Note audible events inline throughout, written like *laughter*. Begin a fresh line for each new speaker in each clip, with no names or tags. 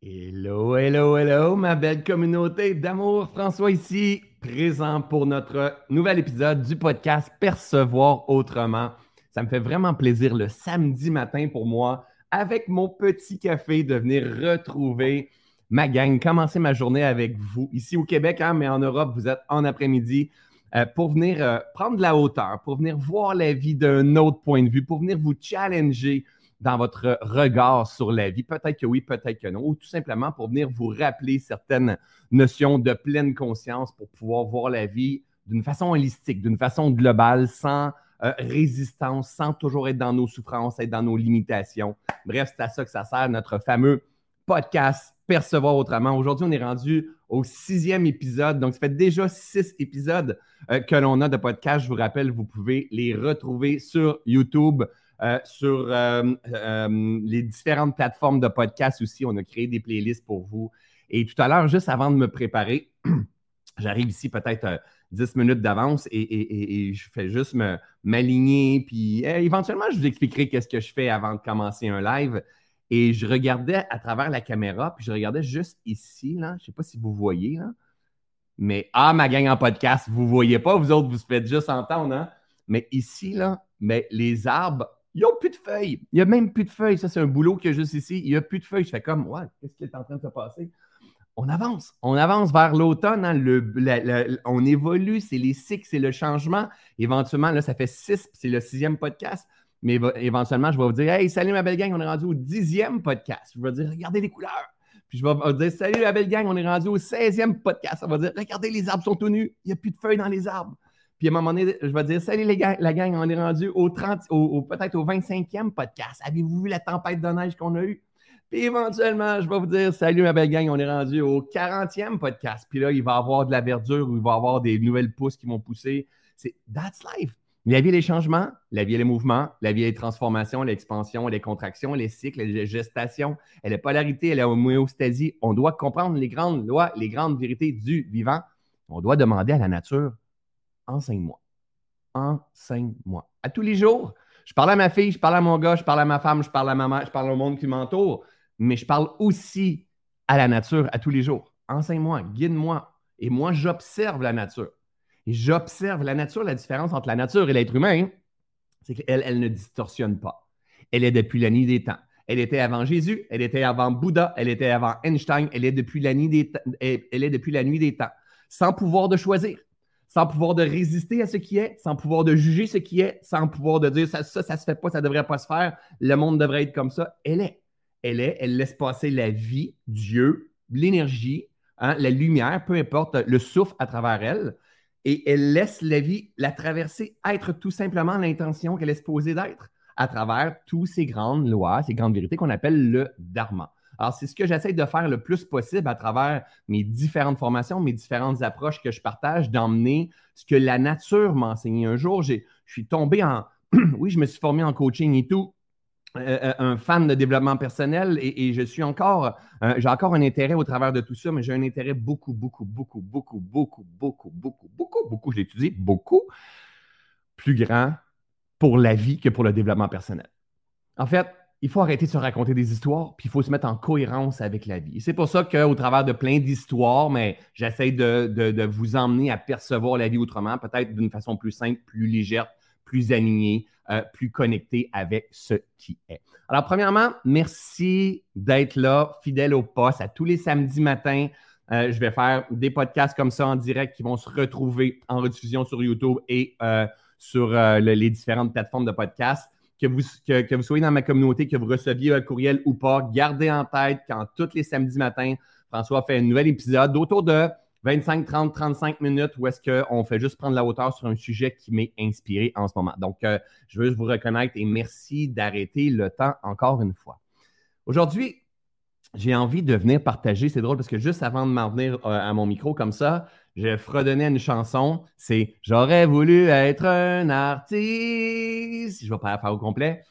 Hello, hello, hello, ma belle communauté d'amour. François ici, présent pour notre nouvel épisode du podcast Percevoir autrement. Ça me fait vraiment plaisir le samedi matin pour moi, avec mon petit café, de venir retrouver ma gang, commencer ma journée avec vous. Ici au Québec, hein, mais en Europe, vous êtes en après-midi. Euh, pour venir euh, prendre de la hauteur, pour venir voir la vie d'un autre point de vue, pour venir vous challenger, dans votre regard sur la vie. Peut-être que oui, peut-être que non. Ou tout simplement pour venir vous rappeler certaines notions de pleine conscience pour pouvoir voir la vie d'une façon holistique, d'une façon globale, sans euh, résistance, sans toujours être dans nos souffrances, être dans nos limitations. Bref, c'est à ça que ça sert notre fameux podcast Percevoir autrement. Aujourd'hui, on est rendu au sixième épisode. Donc, ça fait déjà six épisodes euh, que l'on a de podcast. Je vous rappelle, vous pouvez les retrouver sur YouTube. Euh, sur euh, euh, les différentes plateformes de podcast aussi. On a créé des playlists pour vous. Et tout à l'heure, juste avant de me préparer, *clears throat* j'arrive ici peut-être 10 minutes d'avance et, je fais juste m'aligner. Puis éventuellement, je vous expliquerai qu'est-ce que je fais avant de commencer un live. Et je regardais à travers la caméra, puis je regardais juste ici, là. Je ne sais pas si vous voyez. Mais, ah, ma gang en podcast, vous ne voyez pas, vous autres, vous faites juste entendre, hein? Mais ici, là, mais les arbres ils n'ont plus de feuilles. Il n'y a même plus de feuilles. Ça, c'est un boulot qu'il y a juste ici. Il n'y a plus de feuilles. Je fais comme, ouais, qu'est-ce qui est en train de se passer? On avance. On avance vers l'automne. Hein. on évolue. C'est les cycles, c'est le changement. Éventuellement, là, ça fait six, c'est le sixième podcast. Mais éventuellement, je vais vous dire, hey, salut ma belle gang, on est rendu au dixième podcast. Je vais dire, regardez les couleurs. Puis je vais vous dire, salut la belle gang, on est rendu au 16e podcast. On va dire, regardez, les arbres sont tout nus. Il n'y a plus de feuilles dans les arbres. Puis à un moment donné, je vais dire Salut les gars, la gang, on est rendu au 30, au, peut-être au 25e podcast. Avez-vous vu la tempête de neige qu'on a eue? Puis éventuellement, je vais vous dire Salut ma belle gang, on est rendu au 40e podcast. Puis là, il va y avoir de la verdure ou il va y avoir des nouvelles pousses qui vont pousser. C'est That's life. La vie, les changements, la vie, les mouvements, la vie, les transformations, l'expansion, les contractions, les cycles, les gestations, elle est polarité, elle est homéostasie. On doit comprendre les grandes lois, les grandes vérités du vivant. On doit demander à la nature enseigne-moi. Enseigne-moi. À tous les jours, je parle à ma fille, je parle à mon gars, je parle à ma femme, je parle à ma mère, je parle au monde qui m'entoure, mais je parle aussi à la nature à tous les jours. Enseigne-moi, guide-moi. Et moi, j'observe la nature. Et j'observe la nature. La différence entre la nature et l'être humain, c'est qu'elle, elle ne distorsionne pas. Elle est depuis la nuit des temps. Elle était avant Jésus, elle était avant Bouddha, elle était avant Einstein, elle est depuis la nuit des, elle est depuis la nuit des temps, sans pouvoir de choisir sans pouvoir de résister à ce qui est, sans pouvoir de juger ce qui est, sans pouvoir de dire ça, ça, ça se fait pas, ça devrait pas se faire, le monde devrait être comme ça. Elle est. Elle est, elle laisse passer la vie, Dieu, l'énergie, hein, la lumière, peu importe, le souffle à travers elle. Et elle laisse la vie la traverser, être tout simplement l'intention qu'elle est supposée d'être à travers toutes ces grandes lois, ces grandes vérités qu'on appelle le dharma. Alors, c'est ce que j'essaie de faire le plus possible à travers mes différentes formations, mes différentes approches que je partage, d'emmener ce que la nature m'a enseigné. Un jour, je suis tombé en. *clears throat* oui, je me suis formé en coaching et tout. Euh, euh, un fan de développement personnel et, je suis encore, euh, j'ai encore un intérêt au travers de tout ça, mais j'ai un intérêt beaucoup, beaucoup, beaucoup, beaucoup, beaucoup, beaucoup, beaucoup, beaucoup, beaucoup, je l'étudie, beaucoup plus grand pour la vie que pour le développement personnel. En fait, il faut arrêter de se raconter des histoires, puis il faut se mettre en cohérence avec la vie. c'est pour ça qu'au travers de plein d'histoires, mais j'essaie de, vous emmener à percevoir la vie autrement, peut-être d'une façon plus simple, plus légère, plus alignée, euh, plus connectée avec ce qui est. Alors, premièrement, merci d'être là, fidèle au poste, à tous les samedis matins. Euh, je vais faire des podcasts comme ça en direct qui vont se retrouver en rediffusion sur YouTube et euh, sur les différentes plateformes de podcasts que vous, que, vous soyez dans ma communauté, que vous receviez un courriel ou pas, gardez en tête quand tous les samedis matins, François fait un nouvel épisode d'autour de 25, 30, 35 minutes où est-ce qu'on fait juste prendre la hauteur sur un sujet qui m'est inspiré en ce moment. Donc, euh, je veux vous reconnaître et merci d'arrêter le temps encore une fois. Aujourd'hui, j'ai envie de venir partager, c'est drôle parce que juste avant de m'en venir euh, à mon micro comme ça, je fredonnais une chanson, c'est J'aurais voulu être un artiste. Je vais pas la faire au complet.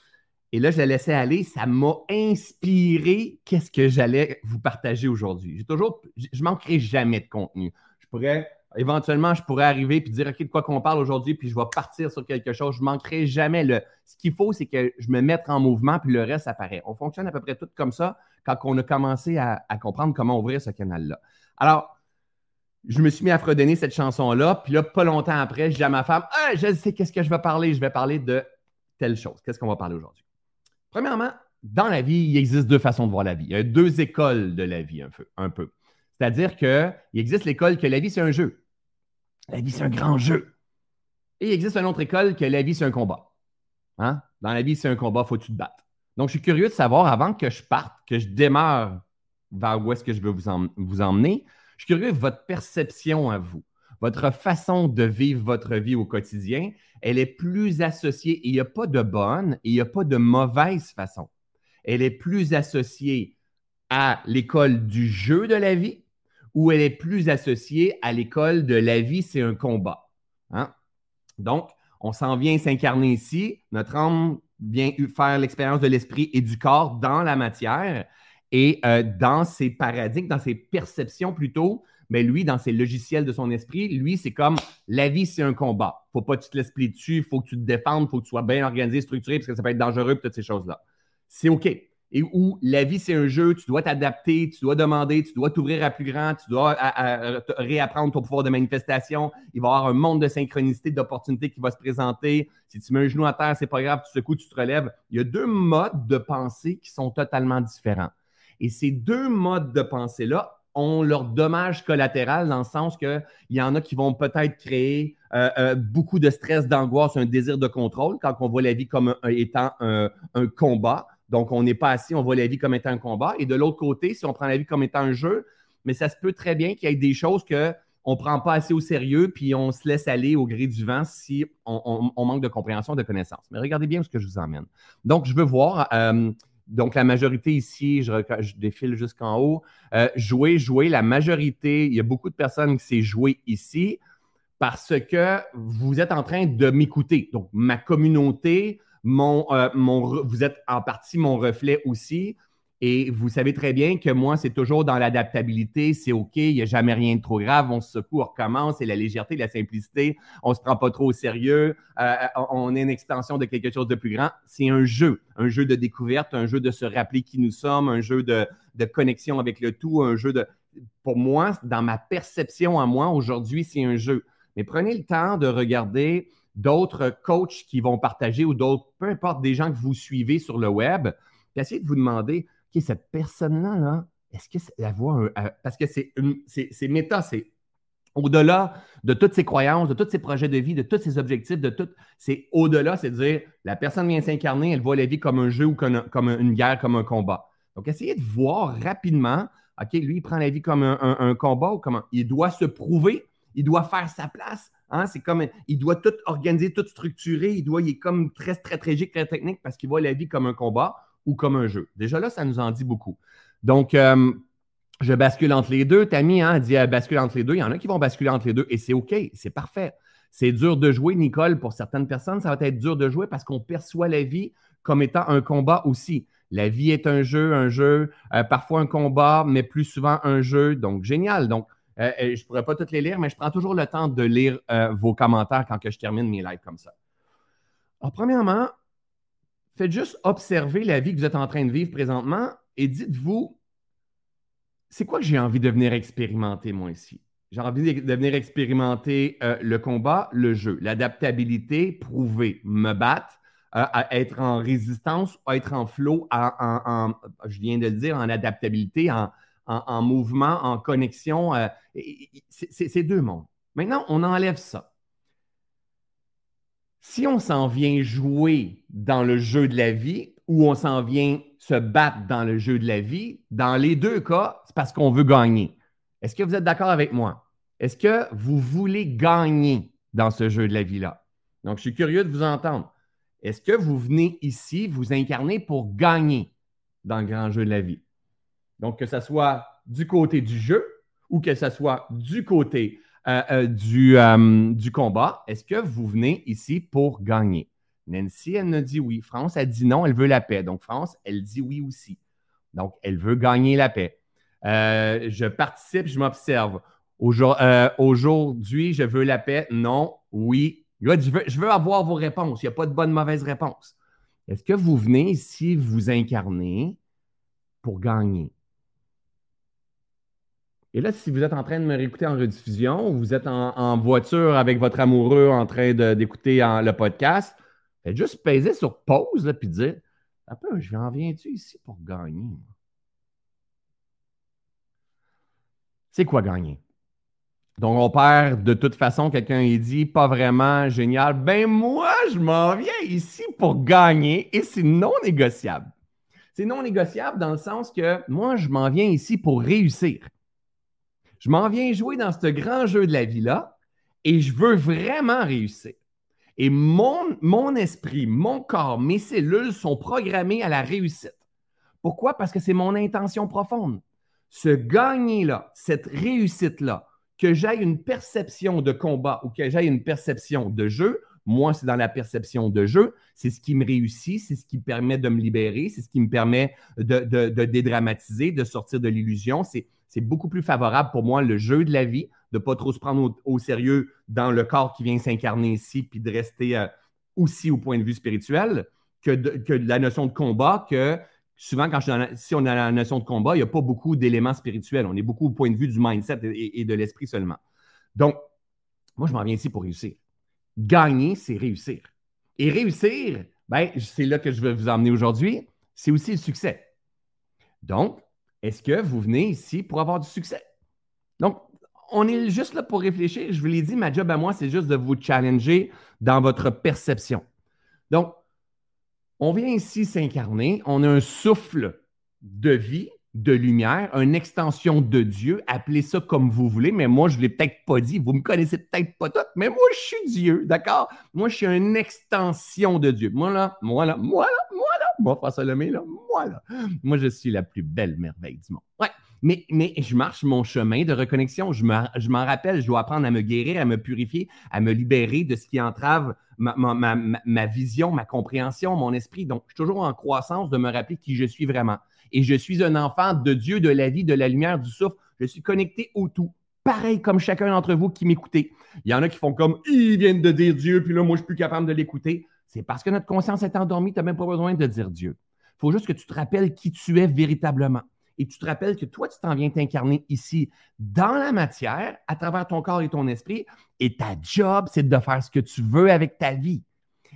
Et là, je la laissais aller. Ça m'a inspiré qu'est-ce que j'allais vous partager aujourd'hui? J'ai toujours, je manquerai jamais de contenu. Je pourrais, Éventuellement, je pourrais arriver et dire OK, de quoi qu'on parle aujourd'hui, puis je vais partir sur quelque chose. Je manquerai jamais. Le... Ce qu'il faut, c'est que je me mette en mouvement, puis le reste apparaît. On fonctionne à peu près tout comme ça quand on a commencé à, comprendre comment ouvrir ce canal-là. Alors, je me suis mis à fredonner cette chanson-là, puis là, pas longtemps après, je dis à ma femme ah, Je sais qu'est-ce que je vais parler. Je vais parler de telle chose. Qu'est-ce qu'on va parler aujourd'hui? Premièrement, dans la vie, il existe deux façons de voir la vie. Il y a deux écoles de la vie, un peu. Un peu. C'est-à-dire qu'il existe l'école que la vie, c'est un jeu. La vie, c'est un grand jeu. Et il existe une autre école que la vie, c'est un combat. Hein? Dans la vie, c'est un combat, faut que tu te battes. Donc, je suis curieux de savoir, avant que je parte, que je démarre vers où est-ce que je veux vous emmener, je suis curieux votre perception à vous. Votre façon de vivre votre vie au quotidien, elle est plus associée, il n'y a pas de bonne et il n'y a pas de mauvaise façon. Elle est plus associée à l'école du jeu de la vie ou elle est plus associée à l'école de la vie, c'est un combat. Hein? Donc, on s'en vient s'incarner ici. Notre âme vient faire l'expérience de l'esprit et du corps dans la matière et euh, dans ses paradigmes, dans ses perceptions plutôt. Mais lui, dans ses logiciels de son esprit, lui, c'est comme la vie, c'est un combat. Faut pas que tu te laisses plier dessus, faut que tu te défendes, faut que tu sois bien organisé, structuré, parce que ça peut être dangereux, toutes ces choses-là. C'est OK et où la vie, c'est un jeu, tu dois t'adapter, tu dois demander, tu dois t'ouvrir à plus grand, tu dois réapprendre ton pouvoir de manifestation. Il va y avoir un monde de synchronicité, d'opportunités qui va se présenter. Si tu mets un genou à terre, c'est pas grave, tu secoues, tu te relèves. Il y a deux modes de pensée qui sont totalement différents. Et ces deux modes de pensée-là ont leur dommage collatéral dans le sens qu'il y en a qui vont peut-être créer euh, euh, beaucoup de stress, d'angoisse, un désir de contrôle quand on voit la vie comme étant un combat donc, on n'est pas assis, on voit la vie comme étant un combat. Et de l'autre côté, si on prend la vie comme étant un jeu, mais ça se peut très bien qu'il y ait des choses qu'on ne prend pas assez au sérieux, puis on se laisse aller au gré du vent si on, manque de compréhension, de connaissance. Mais regardez bien ce que je vous emmène. Donc, je veux voir, euh, donc la majorité ici, je, défile jusqu'en haut, euh, jouer, jouer, la majorité, il y a beaucoup de personnes qui s'est jouer ici parce que vous êtes en train de m'écouter. Donc, ma communauté, euh, mon, vous êtes en partie mon reflet aussi. Et vous savez très bien que moi, c'est toujours dans l'adaptabilité, c'est OK, il n'y a jamais rien de trop grave, on se secoue, on recommence, c'est la légèreté, la simplicité, on ne se prend pas trop au sérieux, euh, on est une extension de quelque chose de plus grand. C'est un jeu, un jeu de découverte, un jeu de se rappeler qui nous sommes, un jeu de, connexion avec le tout, un jeu de... Pour moi, dans ma perception à moi, aujourd'hui, c'est un jeu. Mais prenez le temps de regarder d'autres coachs qui vont partager ou d'autres, peu importe, des gens que vous suivez sur le web, essayez de vous demander, OK, cette personne-là, là, est-ce que la euh, parce que c'est, c'est, méta, c'est au-delà de toutes ses croyances, de tous ses projets de vie, de tous ses objectifs, de tout, c'est au-delà, c'est dire, la personne vient s'incarner, elle voit la vie comme un jeu ou comme, une guerre, comme un combat. Donc, essayez de voir rapidement, OK, lui, il prend la vie comme un, combat ou il doit se prouver, il doit faire sa place, Hein, c'est comme, il doit tout organiser, tout structurer. Il doit, il est comme très stratégique, très technique parce qu'il voit la vie comme un combat ou comme un jeu. Déjà là, ça nous en dit beaucoup. Donc, euh, je bascule entre les deux. Tammy hein, dit euh, bascule entre les deux. Il y en a qui vont basculer entre les deux et c'est OK, c'est parfait. C'est dur de jouer, Nicole, pour certaines personnes. Ça va être dur de jouer parce qu'on perçoit la vie comme étant un combat aussi. La vie est un jeu, un jeu, euh, parfois un combat, mais plus souvent un jeu. Donc, génial. Donc, je ne pourrais pas toutes les lire, mais je prends toujours le temps de lire vos commentaires quand que je termine mes lives comme ça. Alors, premièrement, faites juste observer la vie que vous êtes en train de vivre présentement et dites-vous, c'est quoi que j'ai envie de venir expérimenter, moi, ici? J'ai envie de venir expérimenter le combat, le jeu, l'adaptabilité, prouver, me battre, être en résistance, être en flow, je viens de le dire, en adaptabilité, en, en, mouvement, en connexion. Euh, c'est deux mondes. Maintenant, on enlève ça. Si on s'en vient jouer dans le jeu de la vie ou on s'en vient se battre dans le jeu de la vie, dans les deux cas, c'est parce qu'on veut gagner. Est-ce que vous êtes d'accord avec moi? Est-ce que vous voulez gagner dans ce jeu de la vie-là? Donc, je suis curieux de vous entendre. Est-ce que vous venez ici vous incarner pour gagner dans le grand jeu de la vie? Donc, que ce soit du côté du jeu ou que ce soit du côté du, euh, du, combat, est-ce que vous venez ici pour gagner? Nancy, elle ne dit oui. France, elle dit non, elle veut la paix. Donc, France, elle dit oui aussi. Donc, elle veut gagner la paix. je participe, je m'observe. Euh, aujourd'hui, je veux la paix? Non, oui. je veux, je veux avoir vos réponses. Il n'y a pas de bonne, mauvaise réponse. Est-ce que vous venez ici vous incarner pour gagner? Et là, si vous êtes en train de me réécouter en rediffusion ou vous êtes en, voiture avec votre amoureux en train d'écouter le podcast, faites juste peser sur pause et puis dire peu, je en viens-tu ici pour gagner? C'est quoi gagner? Donc, on perd de toute façon, quelqu'un il dit pas vraiment génial. Ben, moi, je m'en viens ici pour gagner et c'est non négociable. C'est non négociable dans le sens que moi, je m'en viens ici pour réussir. Je m'en viens jouer dans ce grand jeu de la vie-là et je veux vraiment réussir. Et mon, esprit, mon corps, mes cellules sont programmées à la réussite. Pourquoi? Parce que c'est mon intention profonde. Ce gagner-là, cette réussite-là, que j'aille une perception de combat ou que j'aille une perception de jeu, moi, c'est dans la perception de jeu. C'est ce qui me réussit, c'est ce qui me permet de me libérer, c'est ce qui me permet de, de, dédramatiser, de sortir de l'illusion. C'est, beaucoup plus favorable pour moi le jeu de la vie, de ne pas trop se prendre au, sérieux dans le corps qui vient s'incarner ici, puis de rester euh, aussi au point de vue spirituel que, que la notion de combat, que souvent, quand je si on a la notion de combat, il n'y a pas beaucoup d'éléments spirituels. On est beaucoup au point de vue du mindset et, de l'esprit seulement. Donc, moi, je m'en viens ici pour réussir. Gagner, c'est réussir. Et réussir, ben, c'est là que je vais vous emmener aujourd'hui, c'est aussi le succès. Donc, est-ce que vous venez ici pour avoir du succès? Donc, on est juste là pour réfléchir. Je vous l'ai dit, ma job à moi, c'est juste de vous challenger dans votre perception. Donc, on vient ici s'incarner, on a un souffle de vie, de lumière, une extension de Dieu, appelez ça comme vous voulez, mais moi, je ne l'ai peut-être pas dit, vous ne me connaissez peut-être pas toutes, mais moi, je suis Dieu, d'accord? Moi, je suis une extension de Dieu. Moi, là, moi, là, moi, là, moi, là, moi, François Lemay, là, moi, là, moi, je suis la plus belle merveille du monde. Ouais. Mais, mais je marche mon chemin de reconnexion. Je, je m'en rappelle, je dois apprendre à me guérir, à me purifier, à me libérer de ce qui entrave ma, vision, ma compréhension, mon esprit. Donc, je suis toujours en croissance de me rappeler qui je suis vraiment. Et je suis un enfant de Dieu, de la vie, de la lumière, du souffle. Je suis connecté au tout. Pareil comme chacun d'entre vous qui m'écoutez. Il y en a qui font comme ils viennent de dire Dieu, puis là, moi, je suis plus capable de l'écouter. C'est parce que notre conscience est endormie, tu n'as même pas besoin de dire Dieu. Il faut juste que tu te rappelles qui tu es véritablement et tu te rappelles que toi, tu t'en viens t'incarner ici dans la matière, à travers ton corps et ton esprit, et ta job, c'est de faire ce que tu veux avec ta vie.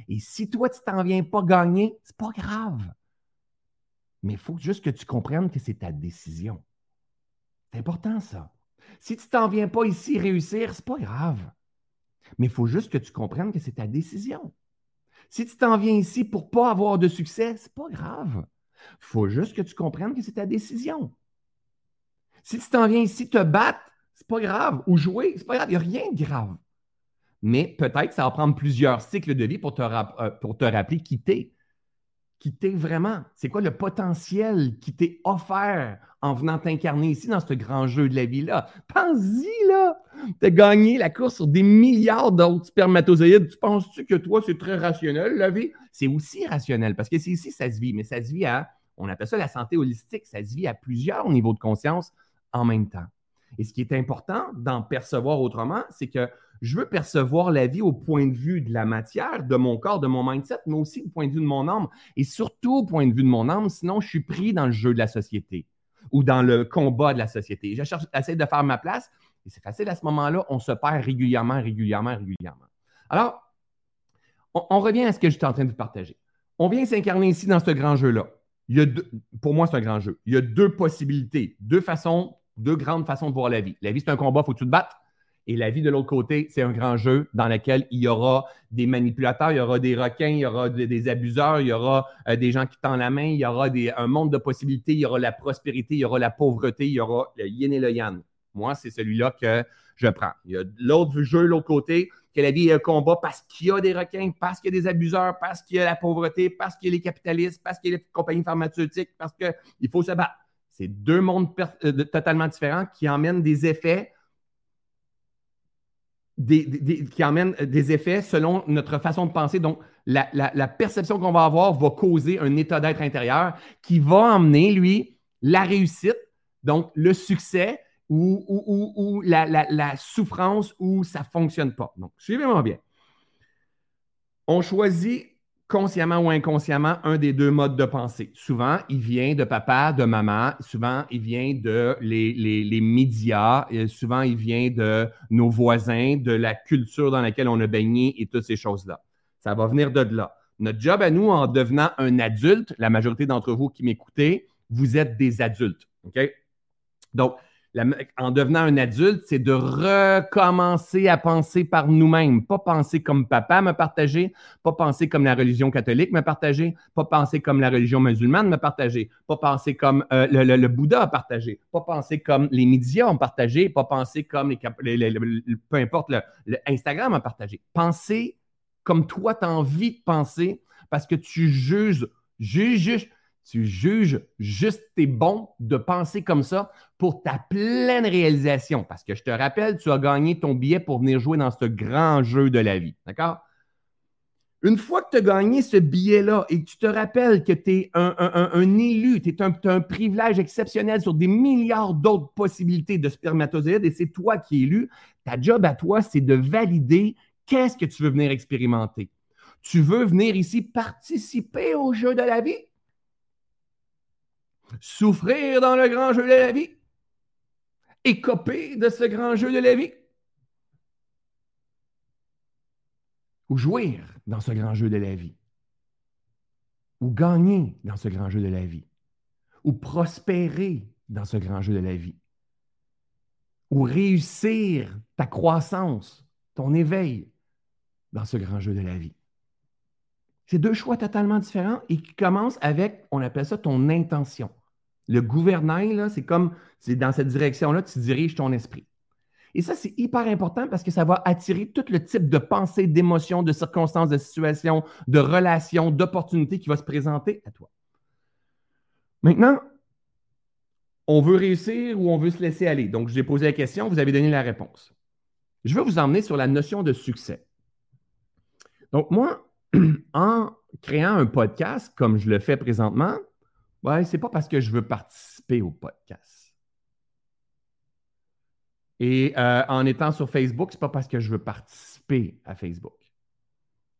Et si toi, tu t'en viens pas gagner, c'est pas grave. Mais il faut juste que tu comprennes que c'est ta décision. C'est important, ça. Si tu t'en viens pas ici réussir, c'est pas grave. Mais il faut juste que tu comprennes que c'est ta décision. Si tu t'en viens ici pour pas avoir de succès, c'est pas grave. Il faut juste que tu comprennes que c'est ta décision. Si tu t'en viens ici te battre, c'est pas grave. Ou jouer, c'est pas grave. Il n'y a rien de grave. Mais peut-être que ça va prendre plusieurs cycles de vie pour te, euh, pour rappeler qui t'es. Qui t'es vraiment. C'est quoi le potentiel qui t'est offert en venant t'incarner ici dans ce grand jeu de la vie-là? Pense-y, là! Tu as gagné la course sur des milliards d'autres spermatozoïdes. Tu penses-tu que toi, c'est très rationnel, la vie? C'est aussi rationnel parce que c'est ici, ça se vit, mais ça se vit à, on appelle ça la santé holistique, ça se vit à plusieurs niveaux de conscience en même temps. Et ce qui est important d'en percevoir autrement, c'est que je veux percevoir la vie au point de vue de la matière, de mon corps, de mon mindset, mais aussi au point de vue de mon âme et surtout au point de vue de mon âme, sinon je suis pris dans le jeu de la société ou dans le combat de la société. J'essaie de faire ma place et c'est facile à ce moment-là, on se perd régulièrement, régulièrement, régulièrement. Alors, on, revient à ce que j'étais en train de vous partager. On vient s'incarner ici dans ce grand jeu-là. pour moi, c'est un grand jeu. Il y a deux possibilités, deux façons, deux grandes façons de voir la vie. La vie, c'est un combat, il faut que tu te battes. Et la vie de l'autre côté, c'est un grand jeu dans lequel il y aura des manipulateurs, il y aura des requins, il y aura des, abuseurs, il y aura euh, des gens qui tendent la main, il y aura un monde de possibilités, il y aura la prospérité, il y aura la pauvreté, il y aura le yin et le yang. Moi, c'est celui-là que je prends. Il y a l'autre jeu, l'autre côté, que la vie est un combat parce qu'il y a des requins, parce qu'il y a des abuseurs, parce qu'il y a la pauvreté, parce qu'il y a les capitalistes, parce qu'il y a les compagnies pharmaceutiques, parce qu'il faut se battre. C'est deux mondes euh, totalement différents qui emmènent des effets, qui emmènent des effets selon notre façon de penser. Donc, la, la perception qu'on va avoir va causer un état d'être intérieur qui va emmener, lui, la réussite, donc le succès, ou, la, souffrance ou ça ne fonctionne pas. Donc, suivez-moi bien. On choisit consciemment ou inconsciemment un des deux modes de pensée. Souvent, il vient de papa, de maman. Souvent, il vient de les, médias. Souvent, il vient de nos voisins, de la culture dans laquelle on a baigné et toutes ces choses-là. Ça va venir de là. Notre job à nous, en devenant un adulte, la majorité d'entre vous qui m'écoutez, vous êtes des adultes. OK? Donc, en devenant un adulte, c'est de recommencer à penser par nous-mêmes, pas penser comme papa me partager, pas penser comme la religion catholique me partager, pas penser comme la religion musulmane me partager, pas penser comme euh, le, Bouddha a partagé, pas penser comme les médias ont partagé, pas penser comme les, peu importe le, Instagram a partagé. Penser comme toi tu as envie de penser parce que tu juges, juges, tu juges juste tes bon de penser comme ça pour ta pleine réalisation. Parce que je te rappelle, tu as gagné ton billet pour venir jouer dans ce grand jeu de la vie. D'accord? Une fois que tu as gagné ce billet-là et que tu te rappelles que tu es un, élu, tu as un privilège exceptionnel sur des milliards d'autres possibilités de spermatozoïdes et c'est toi qui es élu, ta job à toi, c'est de valider qu'est-ce que tu veux venir expérimenter. Tu veux venir ici participer au jeu de la vie? Souffrir dans le grand jeu de la vie, écoper de ce grand jeu de la vie, ou jouir dans ce grand jeu de la vie, ou gagner dans ce grand jeu de la vie, ou prospérer dans ce grand jeu de la vie, ou réussir ta croissance, ton éveil dans ce grand jeu de la vie. C'est deux choix totalement différents et qui commencent avec, on appelle ça ton intention. Le gouvernail, c'est comme, c'est dans cette direction-là, tu diriges ton esprit. Et ça, c'est hyper important parce que ça va attirer tout le type de pensée, d'émotions, de circonstances, de situations, de relations, d'opportunités qui va se présenter à toi. Maintenant, on veut réussir ou on veut se laisser aller. Donc, j'ai posé la question, vous avez donné la réponse. Je veux vous emmener sur la notion de succès. Donc, moi, *clears throat* en créant un podcast comme je le fais présentement, Ouais, c'est pas parce que je veux participer au podcast. Et euh, en étant sur Facebook, c'est pas parce que je veux participer à Facebook.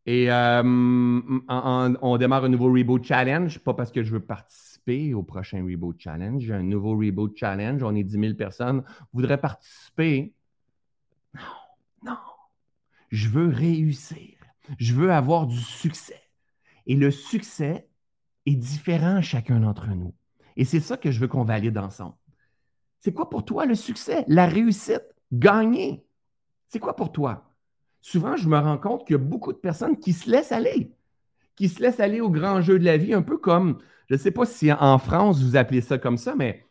Et euh, on démarre un nouveau Reboot Challenge, pas parce que je veux participer au prochain Reboot Challenge. Un nouveau Reboot Challenge, on est 10 000 personnes. Voudraient participer? Non, non. Je veux réussir. Je veux avoir du succès. Et le succès, est différent chacun d'entre nous. Et c'est ça que je veux qu'on valide ensemble. C'est quoi pour toi le succès, la réussite, gagner? C'est quoi pour toi? Souvent, je me rends compte qu'il y a beaucoup de personnes qui se laissent aller, qui se laissent aller au grand jeu de la vie, un peu comme, je ne sais pas si en France vous appelez ça comme ça, mais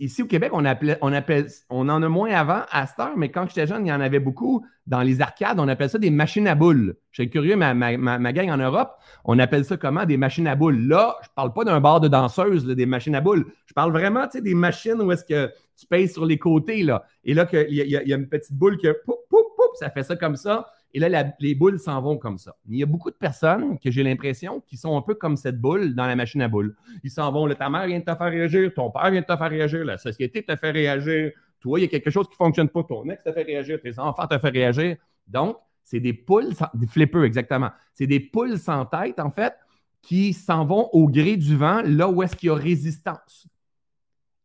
ici au Québec, on, appelait, on, appelle, on en a moins avant à cette heure, mais quand j'étais jeune, il y en avait beaucoup. Dans les arcades, on appelle ça des machines à boules. Je suis curieux, ma, ma, ma, gang en Europe, on appelle ça comment? Des machines à boules. Là, je ne parle pas d'un bar de danseuses, des machines à boules. Je parle vraiment des machines où est-ce que tu payes sur les côtés. Là. Et là, il y, y, a une petite boule que poup, poup, poup, ça fait ça comme ça. Et là, les boules s'en vont comme ça. Il y a beaucoup de personnes que j'ai l'impression qui sont un peu comme cette boule dans la machine à boules. Ils s'en vont, ta mère vient de te faire réagir, ton père vient de te faire réagir, la société te fait réagir, toi, il y a quelque chose qui ne fonctionne pas, ton ex te fait réagir, tes enfants te fait réagir. Donc, c'est des poules, des flippers exactement. C'est des poules sans tête, en fait, qui s'en vont au gré du vent, là où est-ce qu'il y a résistance.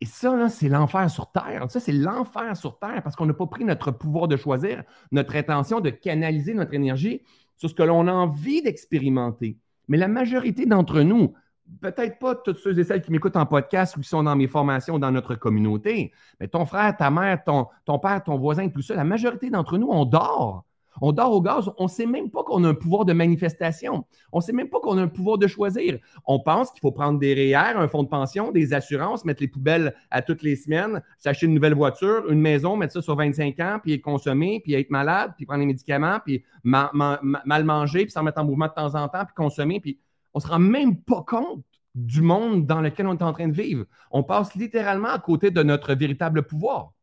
Et ça, c'est l'enfer sur Terre. Ça, c'est l'enfer sur Terre parce qu'on n'a pas pris notre pouvoir de choisir, notre intention de canaliser notre énergie sur ce que l'on a envie d'expérimenter. Mais la majorité d'entre nous, peut-être pas toutes ceux et celles qui m'écoutent en podcast ou qui sont dans mes formations dans notre communauté, mais ton frère, ta mère, ton, ton père, ton voisin, tout ça, la majorité d'entre nous, on dort. On dort au gaz, on ne sait même pas qu'on a un pouvoir de manifestation. On ne sait même pas qu'on a un pouvoir de choisir. On pense qu'il faut prendre des REER, un fonds de pension, des assurances, mettre les poubelles à toutes les semaines, s'acheter une nouvelle voiture, une maison, mettre ça sur 25 ans, puis consommer, puis être malade, puis prendre des médicaments, puis mal manger, puis s'en mettre en mouvement de temps en temps, puis consommer. Puis on ne se rend même pas compte du monde dans lequel on est en train de vivre. On passe littéralement à côté de notre véritable pouvoir.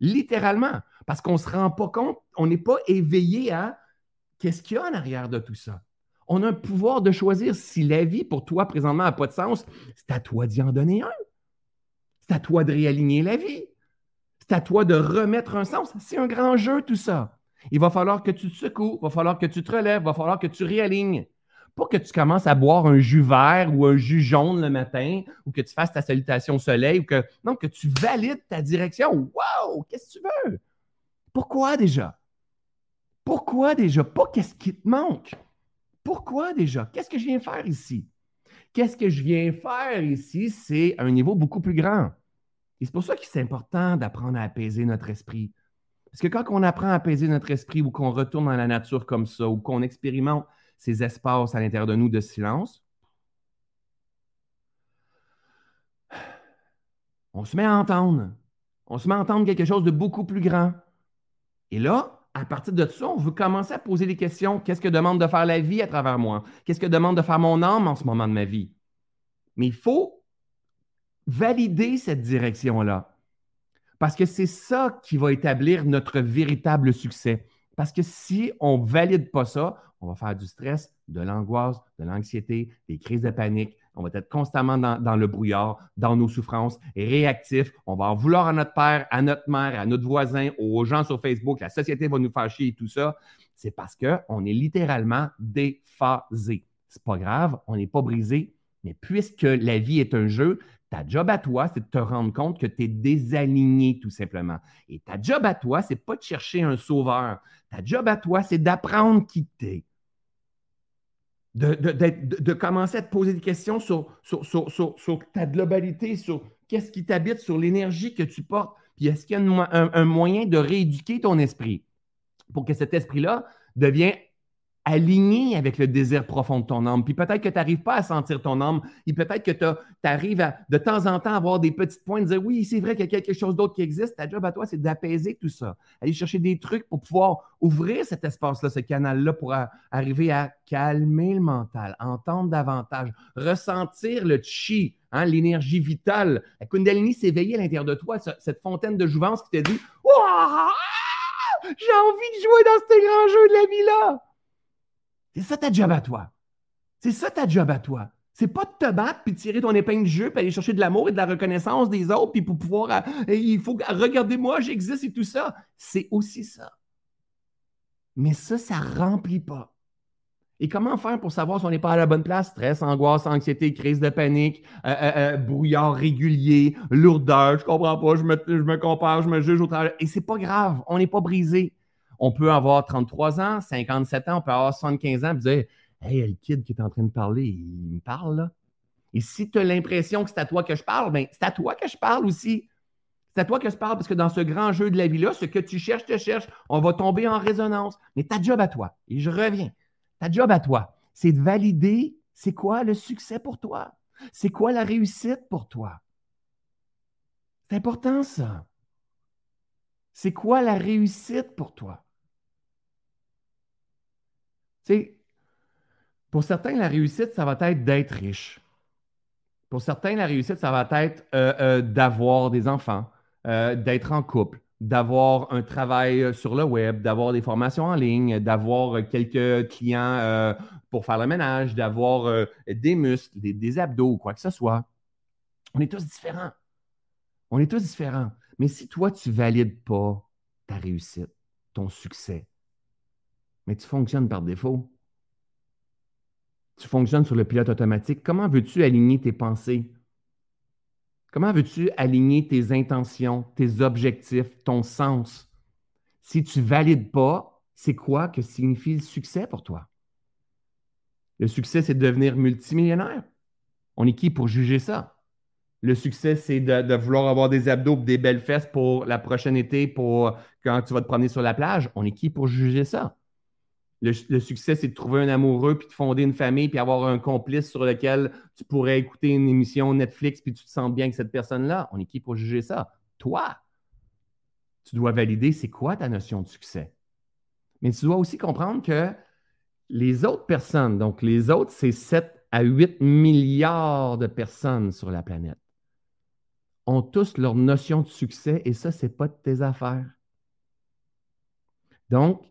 Littéralement. Parce qu'on ne se rend pas compte, on n'est pas éveillé à qu'est-ce qu'il y a en arrière de tout ça. On a un pouvoir de choisir si la vie pour toi présentement n'a pas de sens. C'est à toi d'y en donner un. C'est à toi de réaligner la vie. C'est à toi de remettre un sens. C'est un grand jeu, tout ça. Il va falloir que tu te secoues, il va falloir que tu te relèves, il va falloir que tu réalignes. Pas que tu commences à boire un jus vert ou un jus jaune le matin ou que tu fasses ta salutation au soleil ou que. Non, que tu valides ta direction. Wow! Qu'est-ce que tu veux? Pourquoi déjà? Pourquoi déjà? Pas qu'est-ce qui te manque. Pourquoi déjà? Qu'est-ce que je viens faire ici? Qu'est-ce que je viens faire ici? C'est un niveau beaucoup plus grand. Et c'est pour ça que c'est important d'apprendre à apaiser notre esprit. Parce que quand on apprend à apaiser notre esprit ou qu'on retourne dans la nature comme ça ou qu'on expérimente ces espaces à l'intérieur de nous de silence, on se met à entendre. On se met à entendre quelque chose de beaucoup plus grand. Et là, à partir de ça, on veut commencer à poser des questions. Qu'est-ce que demande de faire la vie à travers moi? Qu'est-ce que demande de faire mon âme en ce moment de ma vie? Mais il faut valider cette direction-là. Parce que c'est ça qui va établir notre véritable succès. Parce que si on ne valide pas ça, on va faire du stress, de l'angoisse, de l'anxiété, des crises de panique. On va être constamment dans, le brouillard, dans nos souffrances, réactifs. On va en vouloir à notre père, à notre mère, à notre voisin, aux gens sur Facebook. La société va nous faire chier et tout ça. C'est parce qu'on est littéralement déphasé. C'est pas grave, on n'est pas brisé, mais puisque la vie est un jeu, ta job à toi, c'est de te rendre compte que tu es désaligné tout simplement. Et ta job à toi, c'est pas de chercher un sauveur. Ta job à toi, c'est d'apprendre qui t'es de, commencer à te poser des questions sur, sur, ta globalité, sur qu'est-ce qui t'habite, sur l'énergie que tu portes. Puis est-ce qu'il y a un, moyen de rééduquer ton esprit pour que cet esprit-là devienne aligné avec le désir profond de ton âme. Puis peut-être que tu n'arrives pas à sentir ton âme, et peut-être que tu arrives à, de temps en temps à avoir des petits points, de dire oui, c'est vrai qu'il y a quelque chose d'autre qui existe. Ta job à toi, c'est d'apaiser tout ça. Aller chercher des trucs pour pouvoir ouvrir cet espace-là, ce canal-là, pour arriver à calmer le mental, entendre davantage, ressentir le chi, hein, l'énergie vitale. La Kundalini s'éveiller à l'intérieur de toi, cette fontaine de jouvence qui te dit J'ai envie de jouer dans ce grand jeu de la vie-là. C'est ça ta job à toi. C'est ça ta job à toi. C'est pas de te battre puis tirer ton épingle du jeu puis aller chercher de l'amour et de la reconnaissance des autres puis pour pouvoir. Euh, il faut regarder moi, j'existe et tout ça. C'est aussi ça. Mais ça, ça remplit pas. Et comment faire pour savoir si on n'est pas à la bonne place? Stress, angoisse, anxiété, crise de panique, euh, euh, brouillard régulier, lourdeur, je comprends pas, je me, je me compare, je me juge au travail. Et c'est pas grave, on n'est pas brisé. On peut avoir 33 ans, 57 ans, on peut avoir 75 ans et dire Hey, le kid qui est en train de parler, il me parle là. Et si tu as l'impression que c'est à toi que je parle, bien, c'est à toi que je parle aussi. C'est à toi que je parle parce que dans ce grand jeu de la vie-là, ce que tu cherches, te cherches, on va tomber en résonance. Mais ta job à toi, et je reviens, ta job à toi, c'est de valider c'est quoi le succès pour toi? C'est quoi la réussite pour toi? C'est important ça. C'est quoi la réussite pour toi? Sais, pour certains, la réussite, ça va être d'être riche. Pour certains, la réussite, ça va être euh, euh, d'avoir des enfants, euh, d'être en couple, d'avoir un travail sur le web, d'avoir des formations en ligne, d'avoir quelques clients pour faire le ménage, d'avoir des muscles, des, des abdos, quoi que ce soit. On est tous différents. On est tous différents. Mais si toi, tu valides pas ta réussite, ton succès, mais tu fonctionnes par défaut. Tu fonctionnes sur le pilote automatique. Comment veux-tu aligner tes pensées? Comment veux-tu aligner tes intentions, tes objectifs, ton sens? Si tu ne valides pas, c'est quoi que signifie le succès pour toi? Le succès, c'est de devenir multimillionnaire. On est qui pour juger ça? Le succès, c'est de, vouloir avoir des abdos des belles fesses pour la prochaine été, pour quand tu vas te promener sur la plage. On est qui pour juger ça? Le, succès, c'est de trouver un amoureux, puis de fonder une famille, puis avoir un complice sur lequel tu pourrais écouter une émission Netflix, puis tu te sens bien avec cette personne-là. On est qui pour juger ça? Toi. Tu dois valider c'est quoi ta notion de succès. Mais tu dois aussi comprendre que les autres personnes, donc les autres, c'est 7 à 8 milliards de personnes sur la planète, ont tous leur notion de succès et ça, ce n'est pas de tes affaires. Donc,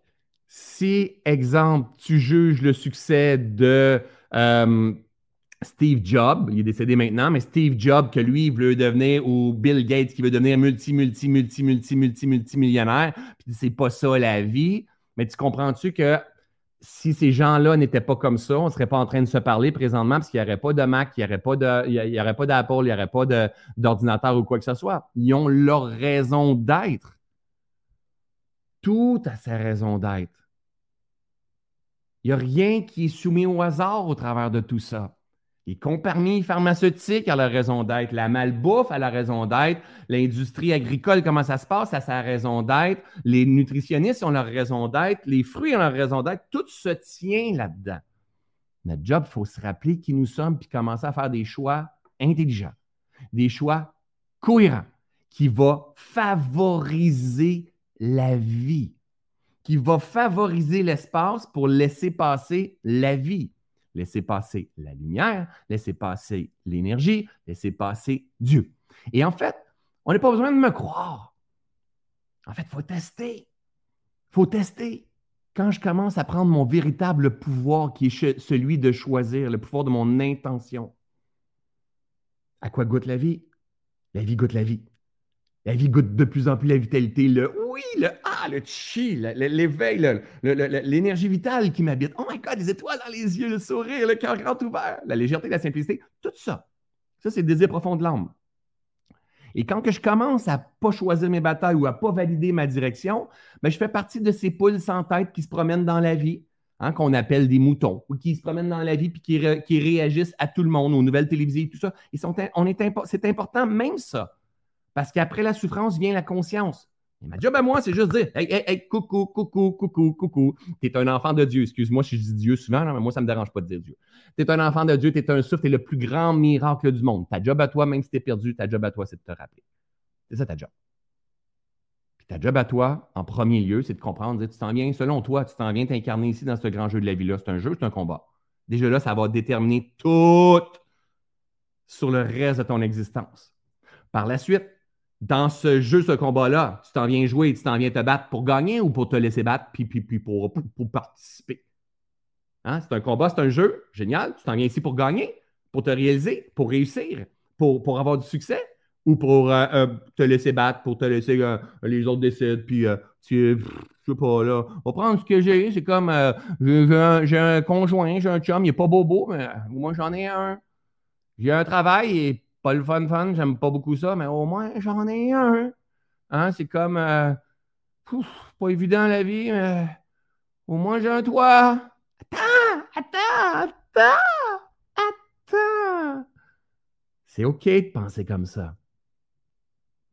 si, exemple, tu juges le succès de, euh, Steve Jobs, il est décédé maintenant, mais Steve Jobs, que lui, veut devenir, ou Bill Gates, qui veut devenir multi, multi, multi, multi, multi, multi millionnaire, puis c'est pas ça la vie. Mais tu comprends-tu que si ces gens-là n'étaient pas comme ça, on ne serait pas en train de se parler présentement parce qu'il n'y aurait pas de Mac, il n'y aurait pas d'Apple, il n'y aurait pas d'ordinateur ou quoi que ce soit. Ils ont leur raison d'être. Tout a sa raison d'être. Il n'y a rien qui est soumis au hasard au travers de tout ça. Les compagnies pharmaceutiques ont la raison d'être, la malbouffe a la raison d'être, l'industrie agricole, comment ça se passe, a sa raison d'être, les nutritionnistes ont leur raison d'être, les fruits ont leur raison d'être, tout se tient là-dedans. Notre job, il faut se rappeler qui nous sommes puis commencer à faire des choix intelligents, des choix cohérents qui vont favoriser la vie, qui vont favoriser l'espace pour laisser passer la vie. Laissez passer la lumière, laissez passer l'énergie, laissez passer Dieu. Et en fait, on n'a pas besoin de me croire. En fait, il faut tester. Il faut tester. Quand je commence à prendre mon véritable pouvoir, qui est celui de choisir, le pouvoir de mon intention, à quoi goûte la vie? La vie goûte la vie. La vie goûte de plus en plus la vitalité, le oui, le ah, le chi, l'éveil, l'énergie vitale qui m'habite. Oh my God, les étoiles dans les yeux, le sourire, le cœur grand ouvert, la légèreté, la simplicité, tout ça. Ça, c'est le désir profond de l'âme. Et quand que je commence à ne pas choisir mes batailles ou à ne pas valider ma direction, ben, je fais partie de ces poules sans tête qui se promènent dans la vie, hein, qu'on appelle des moutons, ou qui se promènent dans la vie et qui, réagissent à tout le monde, aux nouvelles télévisées, tout ça. c'est important, même ça. Parce qu'après la souffrance vient la conscience. Et ma job à moi, c'est juste dire Hey, hey, hey, coucou, coucou, coucou, coucou. Tu es un enfant de Dieu. Excuse-moi si je dis Dieu souvent, mais moi, ça ne me dérange pas de dire Dieu. Tu es un enfant de Dieu, tu es un souffle, tu es le plus grand miracle du monde. Ta job à toi, même si tu es perdu, ta job à toi, c'est de te rappeler. C'est ça ta job. Puis ta job à toi, en premier lieu, c'est de comprendre, tu t'en viens, selon toi, tu t'en viens t'incarner ici dans ce grand jeu de la vie-là. C'est un jeu, c'est un combat. Déjà là, ça va déterminer tout sur le reste de ton existence. Par la suite, dans ce jeu, ce combat-là, tu t'en viens jouer, tu t'en viens te battre pour gagner ou pour te laisser battre puis, puis, puis pour, pour, participer. Hein? C'est un combat, c'est un jeu, génial. Tu t'en viens ici pour gagner, pour te réaliser, pour réussir, pour, pour avoir du succès ou pour euh, euh, te laisser battre, pour te laisser euh, les autres décident, puis tu je sais pas, là, on va prendre ce que j'ai, c'est comme j'ai un, conjoint, j'ai un chum, il n'est pas bobo, mais moi j'en ai un. J'ai un travail et pas le fun fun, j'aime pas beaucoup ça, mais au moins j'en ai un. Hein, c'est comme euh, pas évident la vie, mais au moins j'ai un toit. Attends, attends, attends, attends. C'est OK de penser comme ça.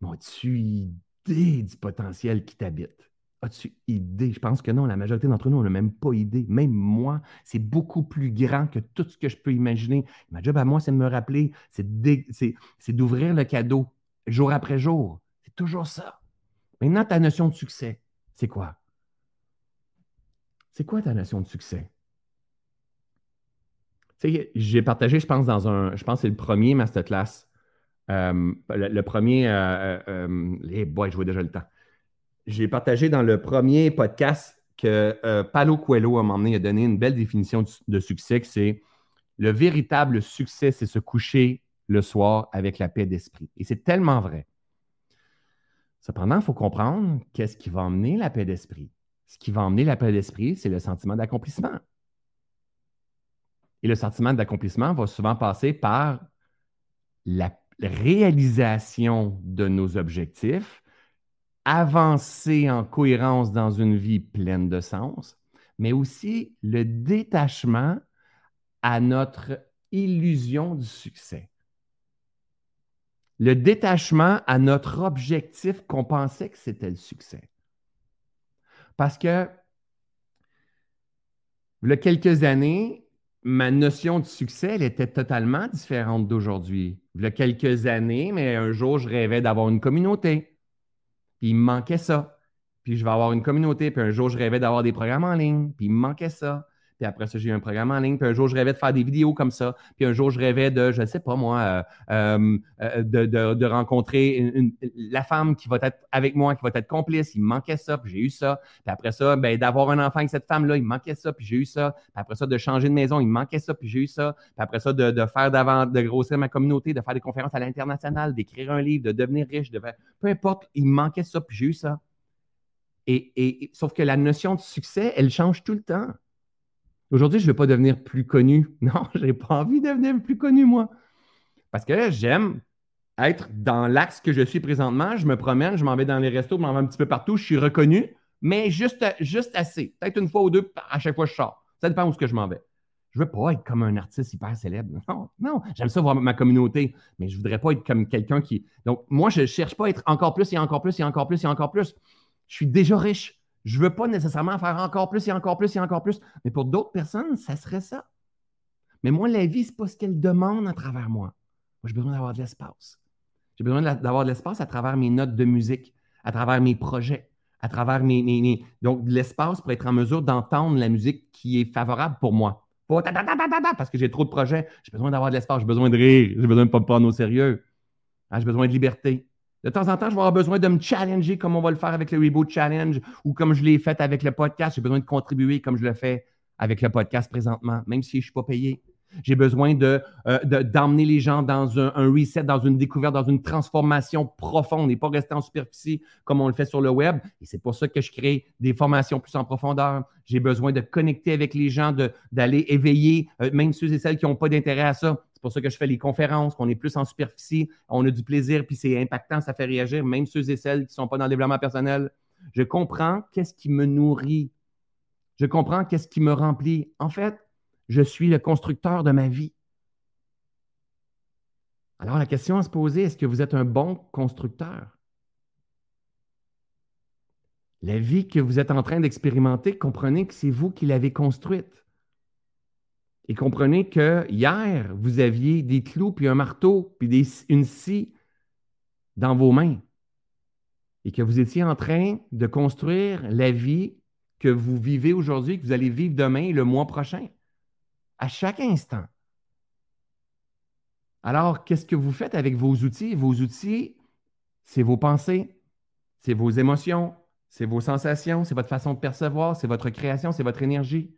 Mais as-tu idée du potentiel qui t'habite? As-tu idée? Je pense que non, la majorité d'entre nous, on n'a même pas idée. Même moi, c'est beaucoup plus grand que tout ce que je peux imaginer. Ma job à moi, c'est de me rappeler, c'est d'ouvrir le cadeau jour après jour. C'est toujours ça. Maintenant, ta notion de succès, c'est quoi? C'est quoi ta notion de succès? j'ai partagé, je pense, dans un, je pense que c'est le premier masterclass. Euh, le, premier, euh, euh, les boys, je vois déjà le temps j'ai partagé dans le premier podcast que euh, Palo Coelho, à un moment donné, a donné une belle définition de succès, c'est le véritable succès, c'est se coucher le soir avec la paix d'esprit. Et c'est tellement vrai. Cependant, il faut comprendre qu'est-ce qui va emmener la paix d'esprit. Ce qui va emmener la paix d'esprit, c'est le sentiment d'accomplissement. Et le sentiment d'accomplissement va souvent passer par la réalisation de nos objectifs, avancer en cohérence dans une vie pleine de sens, mais aussi le détachement à notre illusion du succès. Le détachement à notre objectif qu'on pensait que c'était le succès. Parce que, il y a quelques années, ma notion de succès, elle était totalement différente d'aujourd'hui. Il y a quelques années, mais un jour, je rêvais d'avoir une communauté. Puis il me manquait ça. Puis je vais avoir une communauté, puis un jour, je rêvais d'avoir des programmes en ligne, puis il me manquait ça. Puis après ça, j'ai eu un programme en ligne. Puis un jour, je rêvais de faire des vidéos comme ça. Puis un jour, je rêvais de, je ne sais pas moi, euh, euh, de, rencontrer la femme qui va être avec moi, qui va être complice. Il me manquait ça, puis j'ai eu ça. Puis après ça, ben, d'avoir un enfant avec cette femme-là, il me manquait ça, puis j'ai eu ça. Puis après ça, de changer de maison, il me manquait ça, puis j'ai eu ça. Puis après ça, de, faire d'avant, de grossir ma communauté, de faire des conférences à l'international, d'écrire un livre, de devenir riche, de faire, peu importe, il me manquait ça, puis j'ai eu ça. Et, sauf que la notion de succès, elle change tout le temps. Aujourd'hui, je ne veux pas devenir plus connu. *laughs* Non, je n'ai pas envie de devenir plus connu, moi. Parce que j'aime être dans l'axe que je suis présentement. Je me promène, je m'en vais dans les restos, je m'en vais un petit peu partout. Je suis reconnu, mais juste, juste assez. Peut-être une fois ou deux à chaque fois je sors. Ça dépend où ce que je m'en vais. Je ne veux pas être comme un artiste hyper célèbre. *laughs* Non, non. J'aime ça voir ma communauté, mais je ne voudrais pas être comme quelqu'un qui. Donc, moi, je ne cherche pas à être encore plus et encore plus et encore plus et encore plus. Je suis déjà riche. Je ne veux pas nécessairement faire encore plus et encore plus et encore plus. Mais pour d'autres personnes, ça serait ça. Mais moi, la vie, ce n'est pas ce qu'elle demande à travers moi. Moi, j'ai besoin d'avoir de l'espace. J'ai besoin d'avoir de l'espace à travers mes notes de musique, à travers mes projets, à travers mes. Donc, de l'espace pour être en mesure d'entendre la musique qui est favorable pour moi. Pas parce que j'ai trop de projets. J'ai besoin d'avoir de l'espace, j'ai besoin de rire, j'ai besoin de ne pas me prendre au sérieux. Hein, j'ai besoin de liberté. De temps en temps, je vais avoir besoin de me challenger comme on va le faire avec le Reboot Challenge ou comme je l'ai fait avec le podcast. J'ai besoin de contribuer comme je le fais avec le podcast présentement, même si je ne suis pas payé. J'ai besoin de, euh, d'emmener les gens dans un, reset, dans une découverte, dans une transformation profonde et pas rester en superficie comme on le fait sur le web. Et c'est pour ça que je crée des formations plus en profondeur. J'ai besoin de connecter avec les gens, d'aller éveiller, euh, même ceux et celles qui n'ont pas d'intérêt à ça. C'est pour ça que je fais les conférences, qu'on est plus en superficie, on a du plaisir, puis c'est impactant, ça fait réagir, même ceux et celles qui ne sont pas dans le développement personnel. Je comprends qu'est-ce qui me nourrit. Je comprends qu'est-ce qui me remplit. En fait, je suis le constructeur de ma vie. Alors la question à se poser, est-ce que vous êtes un bon constructeur? La vie que vous êtes en train d'expérimenter, comprenez que c'est vous qui l'avez construite. Et comprenez que hier, vous aviez des clous, puis un marteau, puis une scie dans vos mains. Et que vous étiez en train de construire la vie que vous vivez aujourd'hui, que vous allez vivre demain et le mois prochain. À chaque instant. Alors, qu'est-ce que vous faites avec vos outils? Vos outils, c'est vos pensées, c'est vos émotions, c'est vos sensations, c'est votre façon de percevoir, c'est votre création, c'est votre énergie.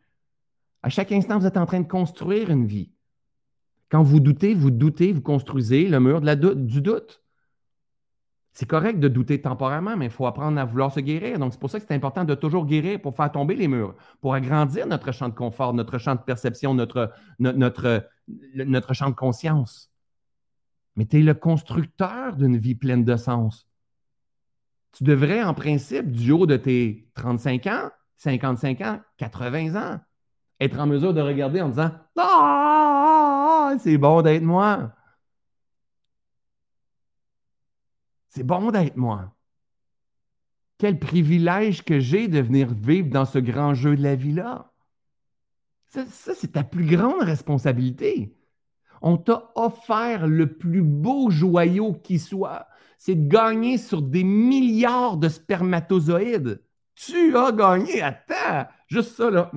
À chaque instant, vous êtes en train de construire une vie. Quand vous doutez, vous doutez, vous construisez le mur de la du doute. C'est correct de douter temporairement, mais il faut apprendre à vouloir se guérir. Donc, c'est pour ça que c'est important de toujours guérir pour faire tomber les murs, pour agrandir notre champ de confort, notre champ de perception, notre, notre, notre champ de conscience. Mais tu es le constructeur d'une vie pleine de sens. Tu devrais, en principe, du haut de tes 35 ans, 55 ans, 80 ans, être en mesure de regarder en disant Ah, c'est bon d'être moi. C'est bon d'être moi. Quel privilège que j'ai de venir vivre dans ce grand jeu de la vie-là. Ça, c'est ta plus grande responsabilité. On t'a offert le plus beau joyau qui soit. C'est de gagner sur des milliards de spermatozoïdes. Tu as gagné. Attends, juste ça, là.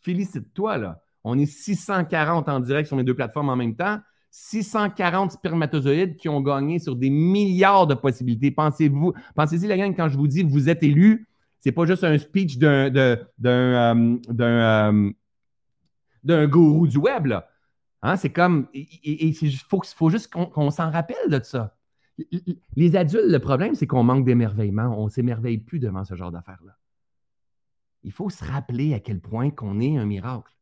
Félicite-toi, là. On est 640 en direct sur mes deux plateformes en même temps. 640 spermatozoïdes qui ont gagné sur des milliards de possibilités. Pensez-vous, pensez-y, la gang, quand je vous dis vous êtes élu, c'est pas juste un speech d'un, d'un, d'un, euh, euh, gourou du web, là. Hein, c'est comme, il faut, faut, juste qu'on, qu'on s'en rappelle de ça. Les adultes, le problème, c'est qu'on manque d'émerveillement. On ne s'émerveille plus devant ce genre d'affaires-là. Il faut se rappeler à quel point qu'on est un miracle.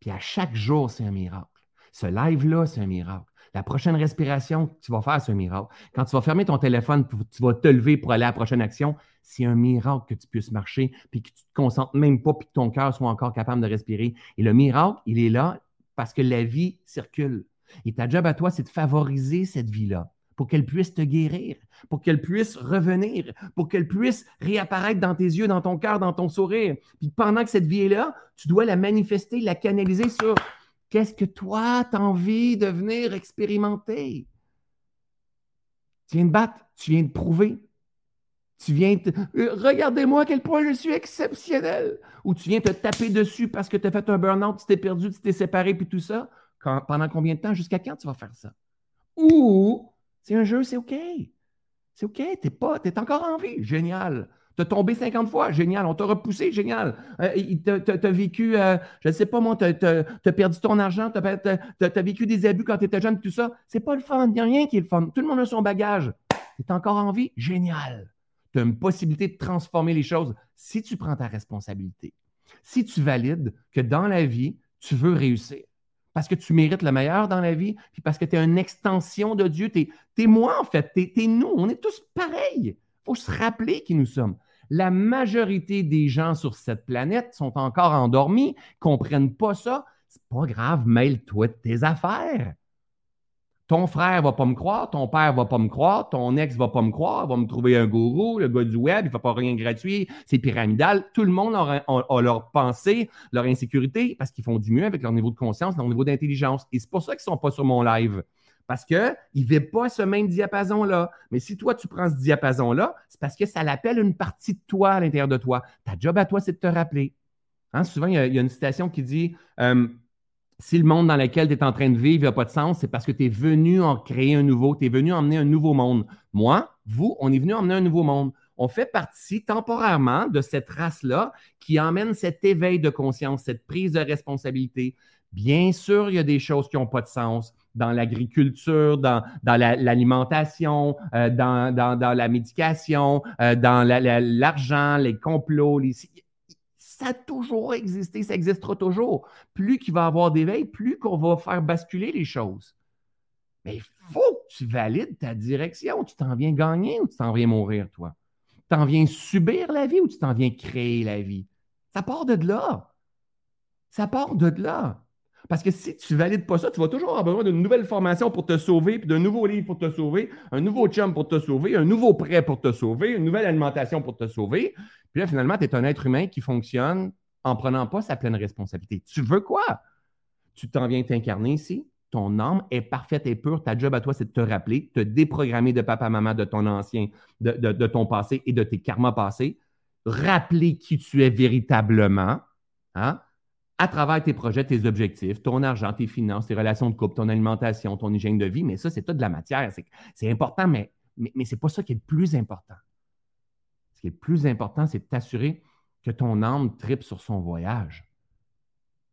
Puis à chaque jour, c'est un miracle. Ce live-là, c'est un miracle. La prochaine respiration que tu vas faire, c'est un miracle. Quand tu vas fermer ton téléphone, tu vas te lever pour aller à la prochaine action, c'est un miracle que tu puisses marcher, puis que tu ne te concentres même pas, puis que ton cœur soit encore capable de respirer. Et le miracle, il est là parce que la vie circule. Et ta job à toi, c'est de favoriser cette vie-là pour qu'elle puisse te guérir, pour qu'elle puisse revenir, pour qu'elle puisse réapparaître dans tes yeux, dans ton cœur, dans ton sourire. Puis pendant que cette vie est là, tu dois la manifester, la canaliser sur qu'est-ce que toi, tu as envie de venir expérimenter. Tu viens de battre, tu viens de prouver. Tu viens, te... Euh, regardez-moi à quel point je suis exceptionnel. Ou tu viens te taper dessus parce que tu as fait un burn-out, tu t'es perdu, tu t'es séparé, puis tout ça. pendant combien de temps? Jusqu'à quand tu vas faire ça? Ou c'est un jeu, c'est OK. C'est OK, t'es pas, t'es encore en vie. Génial. T'as tombé 50 fois, génial. On t'a repoussé, génial. Euh, t'as vécu, euh, je ne sais pas moi, t'as as, perdu ton argent, t'as as, vécu des abus quand tu étais jeune, tout ça. C'est pas le fun. Il n'y a rien qui est le fun. Tout le monde a son bagage. T'es encore en vie, génial tu as une possibilité de transformer les choses si tu prends ta responsabilité. Si tu valides que dans la vie, tu veux réussir. Parce que tu mérites le meilleur dans la vie, puis parce que tu es une extension de Dieu. Tu es, moi, en fait. Tu es, nous. On est tous pareils. Il faut se rappeler qui nous sommes. La majorité des gens sur cette planète sont encore endormis, ne comprennent pas ça. C'est pas grave, mêle-toi de tes affaires. Ton frère va pas me croire, ton père va pas me croire, ton ex va pas me croire, va me trouver un gourou, le gars du web, il fait pas rien gratuit, c'est pyramidal. Tout le monde a, leur pensée, leur insécurité, parce qu'ils font du mieux avec leur niveau de conscience, leur niveau d'intelligence. Et c'est pour ça qu'ils sont pas sur mon live. Parce qu'ils ne vivent pas ce même diapason-là. Mais si toi, tu prends ce diapason-là, c'est parce que ça l'appelle une partie de toi à l'intérieur de toi. Ta job à toi, c'est de te rappeler. Hein, souvent, il y, a, une citation qui dit euh, si le monde dans lequel tu es en train de vivre n'a pas de sens, c'est parce que tu es venu en créer un nouveau, tu es venu emmener un nouveau monde. Moi, vous, on est venu emmener un nouveau monde. On fait partie temporairement de cette race-là qui emmène cet éveil de conscience, cette prise de responsabilité. Bien sûr, il y a des choses qui n'ont pas de sens dans l'agriculture, dans, l'alimentation, euh, dans, la médication, euh, dans l'argent, les complots. Les ça a toujours existé, ça existera toujours. Plus qu'il va y avoir d'éveil, plus qu'on va faire basculer les choses. Mais il faut que tu valides ta direction. Tu t'en viens gagner ou tu t'en viens mourir, toi? Tu t'en viens subir la vie ou tu t'en viens créer la vie? Ça part de là. Ça part de là. Parce que si tu valides pas ça, tu vas toujours avoir besoin d'une nouvelle formation pour te sauver, puis d'un nouveau livre pour te sauver, un nouveau chum pour te sauver, un nouveau prêt pour te sauver, une nouvelle alimentation pour te sauver. Puis là, finalement, tu es un être humain qui fonctionne en prenant pas sa pleine responsabilité. Tu veux quoi? Tu t'en viens t'incarner ici. Ton âme est parfaite et pure. Ta job à toi, c'est de te rappeler, te déprogrammer de papa-maman, de ton ancien, de, de ton passé et de tes karmas passés. Rappeler qui tu es véritablement. Hein? À travers tes projets, tes objectifs, ton argent, tes finances, tes relations de couple, ton alimentation, ton hygiène de vie. Mais ça, c'est tout de la matière. C'est important, mais, mais, ce n'est pas ça qui est le plus important. Ce qui est le plus important, c'est de t'assurer que ton âme tripe sur son voyage.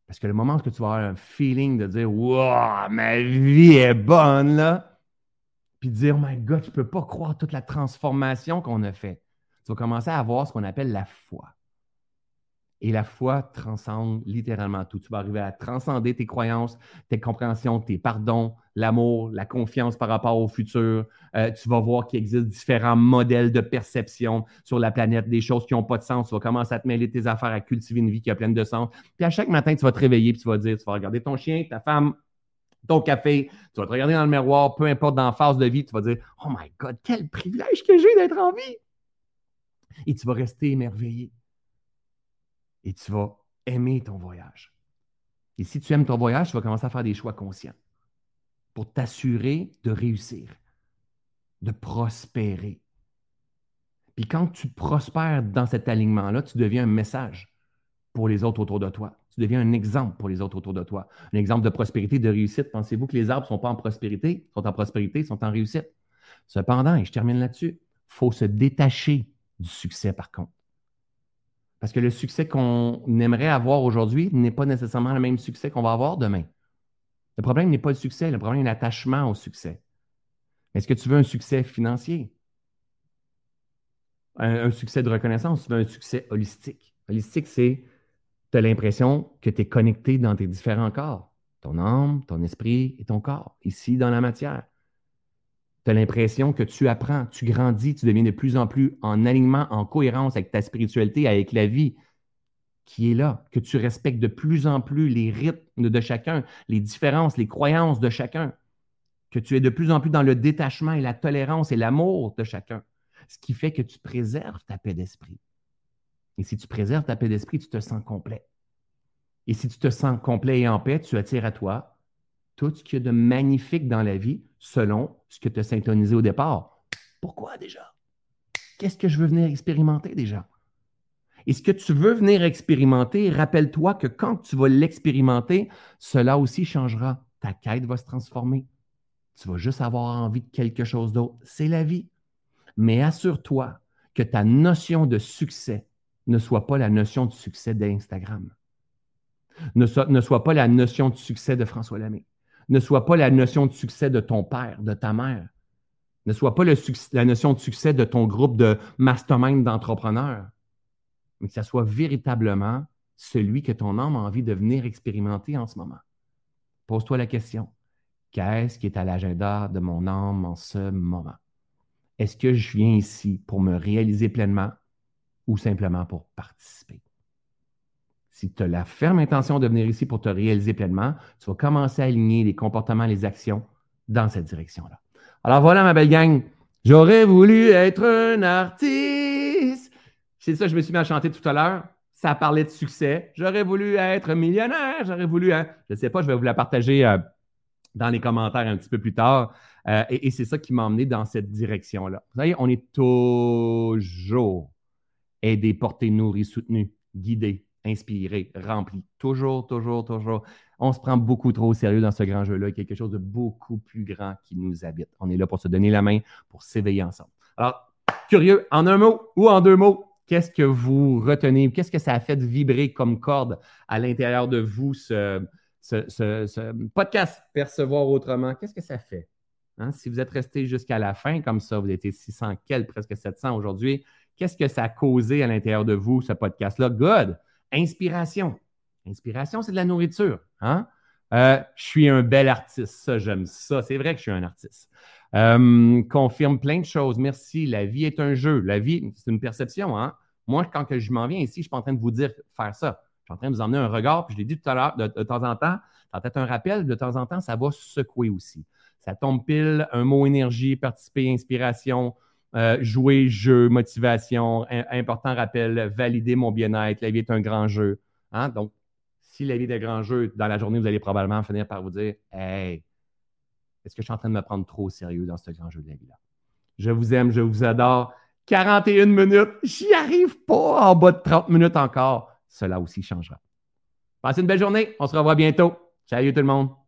Parce que le moment où tu vas avoir un feeling de dire Wow, ma vie est bonne, là, puis de dire Oh my God, je ne peux pas croire toute la transformation qu'on a faite. Tu vas commencer à avoir ce qu'on appelle la foi. Et la foi transcende littéralement tout. Tu vas arriver à transcender tes croyances, tes compréhensions, tes pardons, l'amour, la confiance par rapport au futur. Euh, tu vas voir qu'il existe différents modèles de perception sur la planète, des choses qui n'ont pas de sens. Tu vas commencer à te mêler tes affaires, à cultiver une vie qui a plein de sens. Puis à chaque matin, tu vas te réveiller et tu vas dire, tu vas regarder ton chien, ta femme, ton café, tu vas te regarder dans le miroir, peu importe dans la phase de vie, tu vas dire, oh my God, quel privilège que j'ai d'être en vie. Et tu vas rester émerveillé et tu vas aimer ton voyage. Et si tu aimes ton voyage, tu vas commencer à faire des choix conscients pour t'assurer de réussir, de prospérer. Puis quand tu prospères dans cet alignement-là, tu deviens un message pour les autres autour de toi. Tu deviens un exemple pour les autres autour de toi. Un exemple de prospérité, de réussite. Pensez-vous que les arbres ne sont pas en prospérité, sont en prospérité, sont en réussite? Cependant, et je termine là-dessus, il faut se détacher du succès par contre. Parce que le succès qu'on aimerait avoir aujourd'hui n'est pas nécessairement le même succès qu'on va avoir demain. Le problème n'est pas le succès, le problème est l'attachement au succès. Est-ce que tu veux un succès financier? Un, succès de reconnaissance, tu veux un succès holistique. Holistique, c'est tu as l'impression que tu es connecté dans tes différents corps, ton âme, ton esprit et ton corps, ici dans la matière. Tu as l'impression que tu apprends, tu grandis, tu deviens de plus en plus en alignement, en cohérence avec ta spiritualité, avec la vie qui est là, que tu respectes de plus en plus les rythmes de chacun, les différences, les croyances de chacun, que tu es de plus en plus dans le détachement et la tolérance et l'amour de chacun, ce qui fait que tu préserves ta paix d'esprit. Et si tu préserves ta paix d'esprit, tu te sens complet. Et si tu te sens complet et en paix, tu attires à toi tout ce qu'il y a de magnifique dans la vie selon ce que tu as syntonisé au départ. Pourquoi déjà? qu'est-ce que je veux venir expérimenter déjà? Et ce que tu veux venir expérimenter, rappelle-toi que quand tu vas l'expérimenter, cela aussi changera. Ta quête va se transformer. Tu vas juste avoir envie de quelque chose d'autre. C'est la vie. Mais assure-toi que ta notion de succès ne soit pas la notion de succès d'Instagram. Ne ne soit pas la notion de succès de François Lamé. Ne soit pas la notion de succès de ton père, de ta mère. Ne soit pas la notion de succès de ton groupe de mastermind d'entrepreneurs mais que ça soit véritablement celui que ton âme a envie de venir expérimenter en ce moment. Pose-toi la question, qu'est-ce qui est à l'agenda de mon âme en ce moment? Est-ce que je viens ici pour me réaliser pleinement ou simplement pour participer? Si tu as la ferme intention de venir ici pour te réaliser pleinement, tu vas commencer à aligner les comportements, les actions dans cette direction-là. Alors voilà, ma belle gang, j'aurais voulu être un artiste. C'est ça, je me suis mis à chanter tout à l'heure. Ça parlait de succès. J'aurais voulu être millionnaire. J'aurais voulu. Hein. Je ne sais pas, je vais vous la partager euh, dans les commentaires un petit peu plus tard. Euh, et, c'est ça qui m'a emmené dans cette direction-là. Vous voyez, on est toujours aidé, porté, nourri, soutenu, guidé, inspiré, rempli. Toujours, toujours, toujours. On se prend beaucoup trop au sérieux dans ce grand jeu-là. Quelque chose de beaucoup plus grand qui nous habite. On est là pour se donner la main, pour s'éveiller ensemble. Alors, curieux, en un mot ou en deux mots, Qu'est-ce que vous retenez? Qu'est-ce que ça a fait vibrer comme corde à l'intérieur de vous, ce, podcast Percevoir autrement? Qu'est-ce que ça fait? Hein? Si vous êtes resté jusqu'à la fin comme ça, vous êtes 600 quel, presque 700 aujourd'hui, qu'est-ce que ça a causé à l'intérieur de vous, ce podcast-là? Good! Inspiration. Inspiration, c'est de la nourriture. Hein? Euh, je suis un bel artiste. Ça, j'aime ça. C'est vrai que je suis un artiste. Euh, confirme plein de choses. Merci. La vie est un jeu. La vie, c'est une perception. Hein? Moi, quand je m'en viens ici, je ne suis pas en train de vous dire faire ça. Je suis en train de vous emmener un regard, je l'ai dit tout à l'heure, de, temps en temps, peut-être un rappel, de temps en temps, ça va secouer aussi. Ça tombe pile, un mot énergie, participer, inspiration, euh, jouer, jeu, motivation, important rappel, valider mon bien-être, la vie est un grand jeu. Hein? Donc, si la vie est un grand jeu, dans la journée, vous allez probablement finir par vous dire Hey, est-ce que je suis en train de me prendre trop au sérieux dans ce grand jeu de la vie-là? Je vous aime, je vous adore. 41 minutes, j'y arrive pas en bas de 30 minutes encore. Cela aussi changera. Passez une belle journée. On se revoit bientôt. Salut tout le monde.